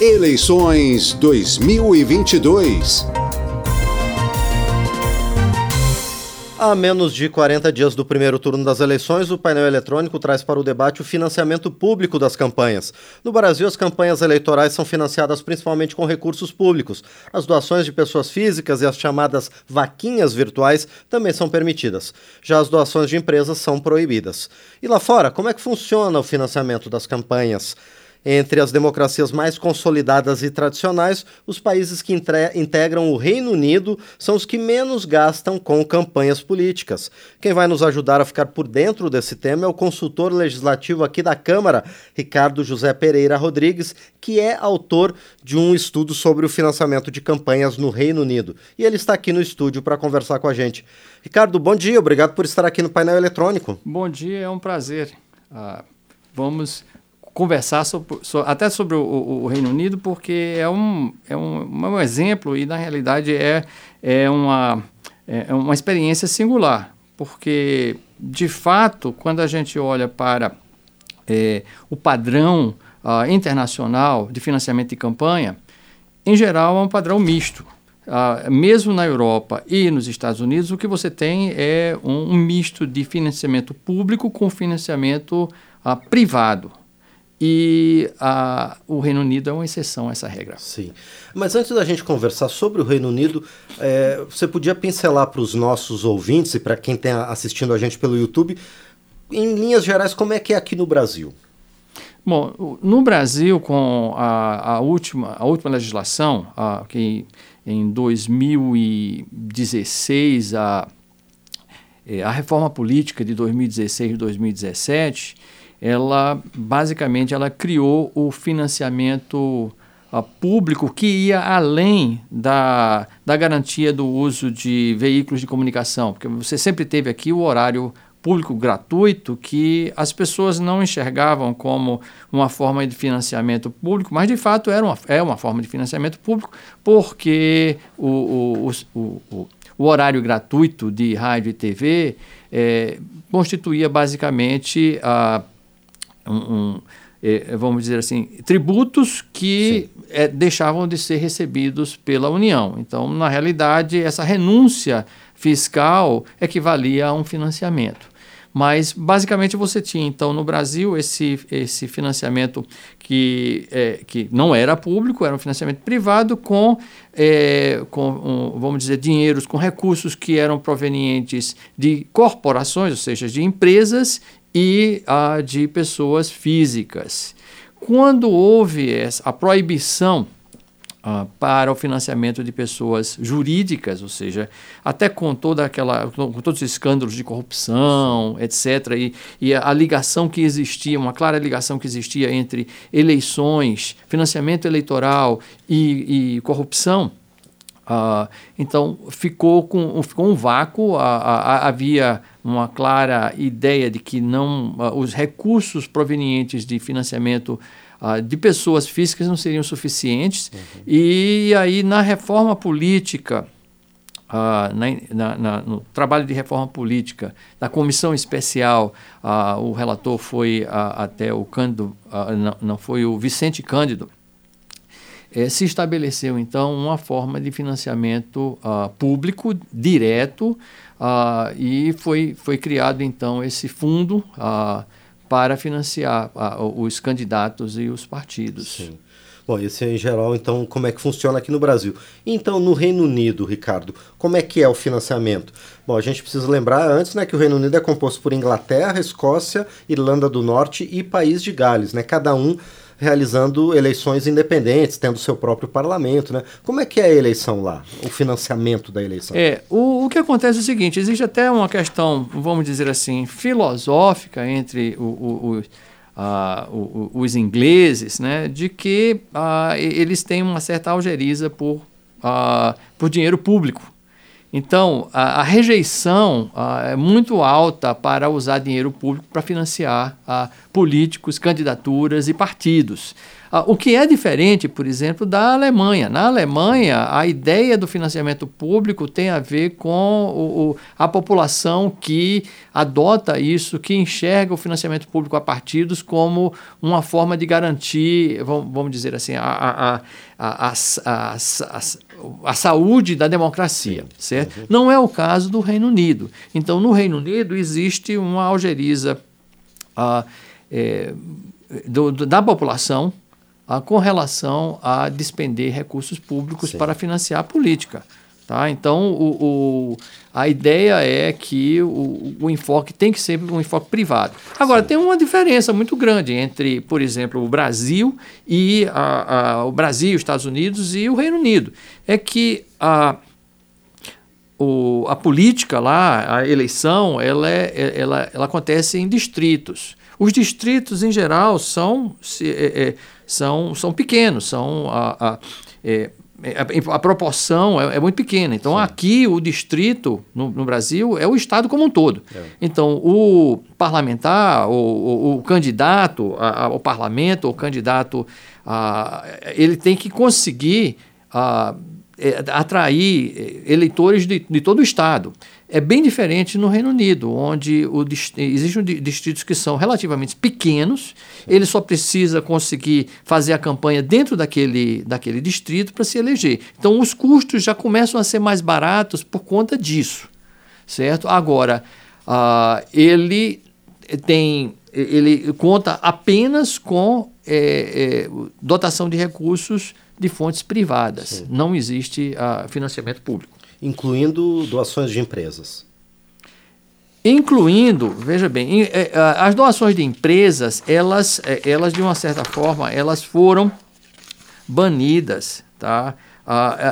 Eleições 2022. A menos de 40 dias do primeiro turno das eleições, o painel eletrônico traz para o debate o financiamento público das campanhas. No Brasil, as campanhas eleitorais são financiadas principalmente com recursos públicos. As doações de pessoas físicas e as chamadas vaquinhas virtuais também são permitidas. Já as doações de empresas são proibidas. E lá fora, como é que funciona o financiamento das campanhas? Entre as democracias mais consolidadas e tradicionais, os países que integram o Reino Unido são os que menos gastam com campanhas políticas. Quem vai nos ajudar a ficar por dentro desse tema é o consultor legislativo aqui da Câmara, Ricardo José Pereira Rodrigues, que é autor de um estudo sobre o financiamento de campanhas no Reino Unido. E ele está aqui no estúdio para conversar com a gente. Ricardo, bom dia, obrigado por estar aqui no painel eletrônico. Bom dia, é um prazer. Uh, vamos conversar sobre, até sobre o, o, Reino Unido, porque é um, é um, um exemplo e, na realidade, é, é, uma, é uma experiência singular, porque, de fato, quando a gente olha para é, o padrão uh, internacional de financiamento de campanha, em geral é um padrão misto. Uh, mesmo na Europa e nos Estados Unidos, o que você tem é um, um misto de financiamento público com financiamento uh, privado. E a, o Reino Unido é uma exceção a essa regra. Sim. Mas antes da gente conversar sobre o Reino Unido, é, você podia pincelar para os nossos ouvintes e para quem está assistindo a gente pelo YouTube, em linhas gerais, como é que é aqui no Brasil? Bom, no Brasil, com a, a última, a última legislação, a, que em 2016, a, é, a reforma política de 2016 e 2017 ela basicamente ela criou o financiamento uh, público que ia além da, da garantia do uso de veículos de comunicação, porque você sempre teve aqui o horário público gratuito que as pessoas não enxergavam como uma forma de financiamento público, mas de fato era uma, é uma forma de financiamento público, porque o, o, o, o, o horário gratuito de rádio e TV é, constituía basicamente a um, um é, vamos dizer assim, tributos que é, deixavam de ser recebidos pela União. Então, na realidade, essa renúncia fiscal equivalia a um financiamento. Mas, basicamente, você tinha, então, no Brasil, esse, esse financiamento que, é, que não era público, era um financiamento privado com, é, com um, vamos dizer, dinheiros, com recursos que eram provenientes de corporações, ou seja, de empresas e a de pessoas físicas. Quando houve a proibição uh, para o financiamento de pessoas jurídicas, ou seja, até com toda aquela, com todos os escândalos de corrupção, etc., e, e a, a, ligação que existia, uma clara ligação que existia entre eleições, financiamento eleitoral e, e corrupção, Uh, então ficou com ficou um vácuo, havia uma clara ideia de que não os recursos provenientes de financiamento de pessoas físicas não seriam suficientes uhum. e aí na reforma política na, na, no trabalho de reforma política da comissão especial o relator foi até o Cândido não, não foi o Vicente Cândido é, se estabeleceu então uma forma de financiamento uh, público direto uh, e foi, foi criado então esse fundo uh, para financiar os candidatos e os partidos. Sim. Bom, esse é em geral, então, como é que funciona aqui no Brasil. Então, no Reino Unido, Ricardo, como é que é o financiamento? Bom, a gente precisa lembrar antes né, que o Reino Unido é composto por Inglaterra, Escócia, Irlanda do Norte e País de Gales, né? Cada um realizando eleições independentes, tendo seu próprio parlamento, né? Como é que é a eleição lá, o financiamento da eleição? É, o, o que acontece é o seguinte, existe até uma questão, vamos dizer assim, filosófica entre o, o, o, os ingleses, né, de que uh, eles têm uma certa algeriza por, uh, por dinheiro público. Então, a, a rejeição é muito alta para usar dinheiro público para financiar políticos, candidaturas e partidos. O que é diferente, por exemplo, da Alemanha. Na Alemanha, a ideia do financiamento público tem a ver com o, o, a população que adota isso, que enxerga o financiamento público a partidos como uma forma de garantir, vamos, vamos dizer assim, a, a, a, a, a saúde da democracia, certo? Uhum. Não é o caso do Reino Unido. Então, no Reino Unido existe uma algeriza é, do, do, da população com relação a despender recursos públicos Sim. para financiar a política. Tá? Então, o, o, a ideia é que o, o, enfoque tem que ser um enfoque privado. Agora, Sim. tem uma diferença muito grande entre, por exemplo, o Brasil e a, a, o Brasil, os Estados Unidos e o Reino Unido. É que a, o, a política lá, a eleição, ela, é, ela, ela acontece em distritos. Os distritos, em geral, são, se, é, é, são, são pequenos, são a, a, é, a, a, proporção é, é, muito pequena. Então, Sim. aqui, o distrito no, no, Brasil é o Estado como um todo. É. Então, o parlamentar, o, o, o candidato a, ao parlamento, o candidato, a, ele tem que conseguir é, atrair eleitores de, de todo o Estado. É bem diferente no Reino Unido, onde o, existem distritos que são relativamente pequenos, ele só precisa conseguir fazer a campanha dentro daquele, daquele distrito para se eleger. Então, os custos já começam a ser mais baratos por conta disso, certo? Agora, uh, ele tem ele conta apenas com é, é, dotação de recursos de fontes privadas. Sim. Não existe uh, financiamento público incluindo doações de empresas. Incluindo, veja bem, é, as doações de empresas, elas, é, elas de uma certa forma, elas foram banidas, tá?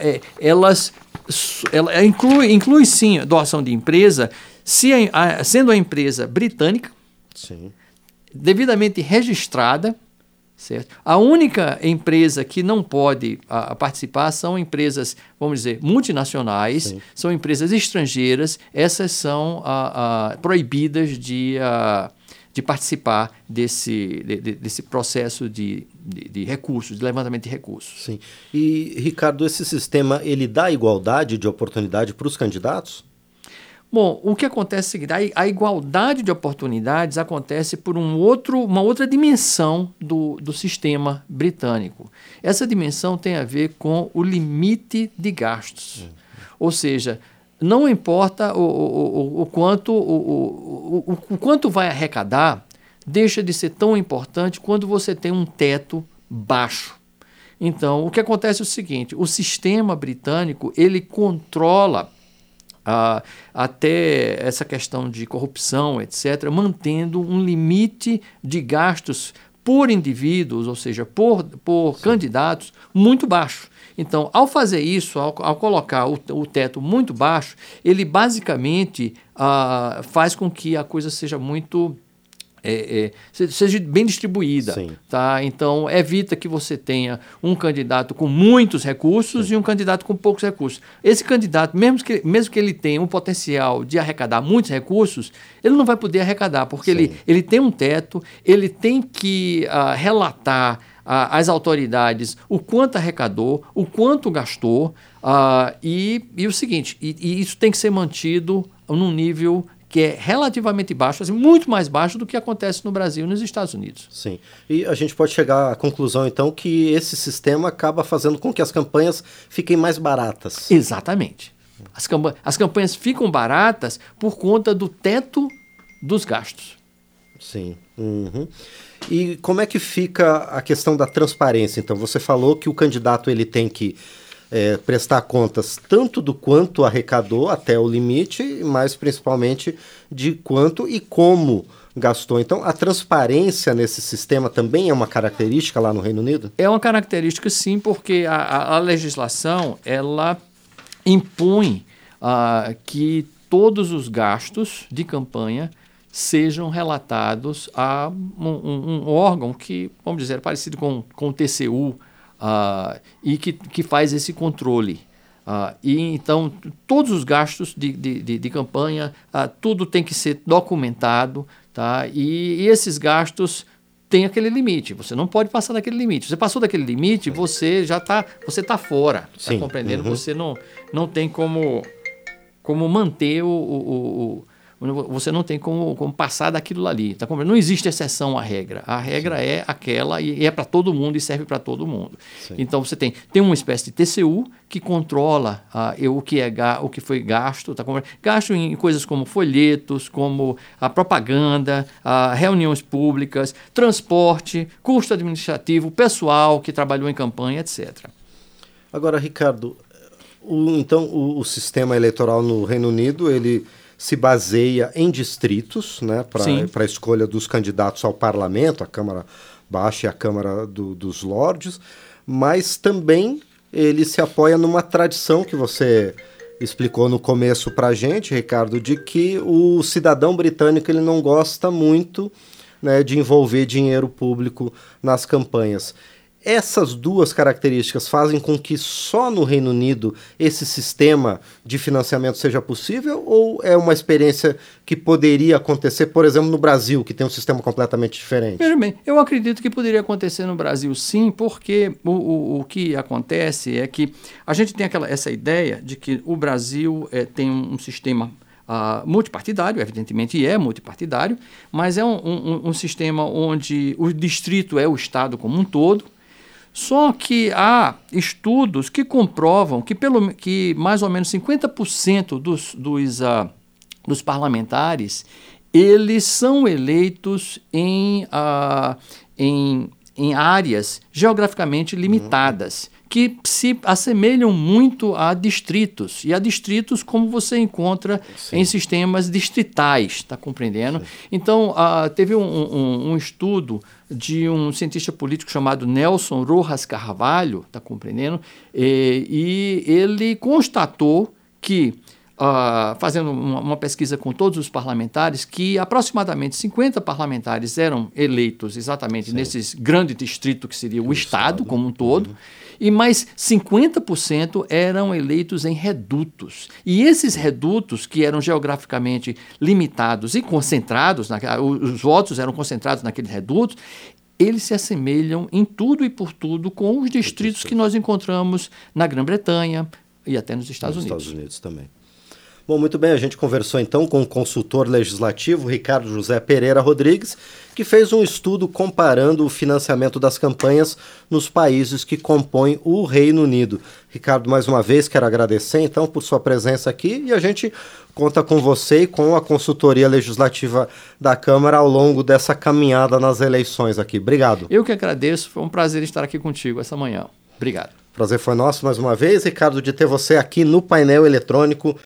É, elas ela inclui, inclui sim doação de empresa, se a, sendo a empresa britânica, sim. devidamente registrada, Certo? A única empresa que não pode a, participar são empresas, vamos dizer, multinacionais, Sim. são empresas estrangeiras, essas são a, a, proibidas de, de participar desse, de, desse processo de, de, de, recursos, de levantamento de recursos. Sim. E, Ricardo, esse sistema ele dá igualdade de oportunidade para os candidatos? Bom, o que acontece é o seguinte, a, igualdade de oportunidades acontece por um outro, uma outra dimensão do, do sistema britânico. Essa dimensão tem a ver com o limite de gastos. Uhum. Ou seja, não importa o, o, o, o quanto, o, o, o quanto vai arrecadar, deixa de ser tão importante quando você tem um teto baixo. Então, o que acontece é o seguinte, o sistema britânico, ele controla a, até essa questão de corrupção, etc., mantendo um limite de gastos por indivíduos, ou seja, por, por candidatos, muito baixo. Então, ao fazer isso, ao, ao colocar o, o, teto muito baixo, ele basicamente uh, faz com que a coisa seja muito é, é, seja bem distribuída. Sim. Tá? Então, evita que você tenha um candidato com muitos recursos Sim. e um candidato com poucos recursos. Esse candidato, mesmo que, mesmo que ele tenha um potencial de arrecadar muitos recursos, ele não vai poder arrecadar, porque ele, ele tem um teto, ele tem que uh, relatar uh, às autoridades o quanto arrecadou, o quanto gastou, uh, e, e o seguinte, e, e isso tem que ser mantido num nível que é relativamente baixo, assim, muito mais baixo do que acontece no Brasil e nos Estados Unidos. Sim. E a gente pode chegar à conclusão, então, que esse sistema acaba fazendo com que as campanhas fiquem mais baratas. Exatamente. As, camp as campanhas ficam baratas por conta do teto dos gastos. Sim. Uhum. E como é que fica a questão da transparência? Então, você falou que o candidato ele tem que é, prestar contas tanto do quanto arrecadou até o limite, mas principalmente de quanto e como gastou. Então, a transparência nesse sistema também é uma característica lá no Reino Unido? É uma característica, sim, porque a, a legislação ela impõe uh, que todos os gastos de campanha sejam relatados a um, um, um órgão que, vamos dizer, é parecido com, com o TCU, uh, e que, que faz esse controle. Uh, e então todos os gastos de, de, de, de campanha, uh, tudo tem que ser documentado, tá? E, e, esses gastos tem aquele limite. Você não pode passar daquele limite. Você passou daquele limite, você já está você tá fora. Está compreendendo? Uhum. Você não, não tem como, como manter o, o, o você não tem como, como passar daquilo ali. Tá não existe exceção à regra. A regra Sim. é aquela e é para todo mundo e serve para todo mundo. Sim. Então você tem, tem uma espécie de TCU que controla o, que é, o que foi gasto. Tá gasto em coisas como folhetos, como a propaganda, uh, reuniões públicas, transporte, custo administrativo, pessoal que trabalhou em campanha, etc. Agora, Ricardo, o, então o, o sistema eleitoral no Reino Unido, ele se baseia em distritos né, para a escolha dos candidatos ao parlamento, a Câmara Baixa e a Câmara do, dos Lordes, mas também ele se apoia numa tradição que você explicou no começo para a gente, Ricardo, de que o cidadão britânico ele não gosta muito né, de envolver dinheiro público nas campanhas. Essas duas características fazem com que só no Reino Unido esse sistema de financiamento seja possível ou é uma experiência que poderia acontecer, por exemplo, no Brasil, que tem um sistema completamente diferente? Veja bem, eu acredito que poderia acontecer no Brasil sim, porque o, o, o que acontece é que a gente tem aquela, essa ideia de que o Brasil é, tem um, um sistema Uh, multipartidário, evidentemente é multipartidário, mas é um, um, um, sistema onde o distrito é o Estado como um todo, só que há estudos que comprovam que, pelo, que mais ou menos 50% dos, dos, uh, dos parlamentares eles são eleitos em, uh, em, em áreas geograficamente limitadas. Que se assemelham muito a distritos, e a distritos como você encontra Sim. em sistemas distritais, está compreendendo? Sim. Então, uh, teve um, um, um, estudo de um cientista político chamado Nelson Rojas Carvalho, está compreendendo? E, e, ele constatou que, uh, fazendo uma, uma pesquisa com todos os parlamentares, que aproximadamente 50 parlamentares eram eleitos exatamente Sim. nesses grande distrito que seria o, o Estado, Estado, como um todo. Uhum e mais 50% eram eleitos em redutos. E esses redutos, que eram geograficamente limitados e concentrados, os votos eram concentrados naqueles redutos, eles se assemelham em tudo e por tudo com os distritos que nós encontramos na Grã-Bretanha e até nos Estados nos Unidos. Estados Unidos também. Bom, muito bem, a gente conversou então com o consultor legislativo Ricardo José Pereira Rodrigues, que fez um estudo comparando o financiamento das campanhas nos países que compõem o Reino Unido. Ricardo, mais uma vez quero agradecer então por sua presença aqui e a gente conta com você e com a consultoria legislativa da Câmara ao longo dessa caminhada nas eleições aqui. Obrigado. Eu que agradeço, foi um prazer estar aqui contigo essa manhã. Obrigado. Prazer foi nosso mais uma vez, Ricardo, de ter você aqui no painel eletrônico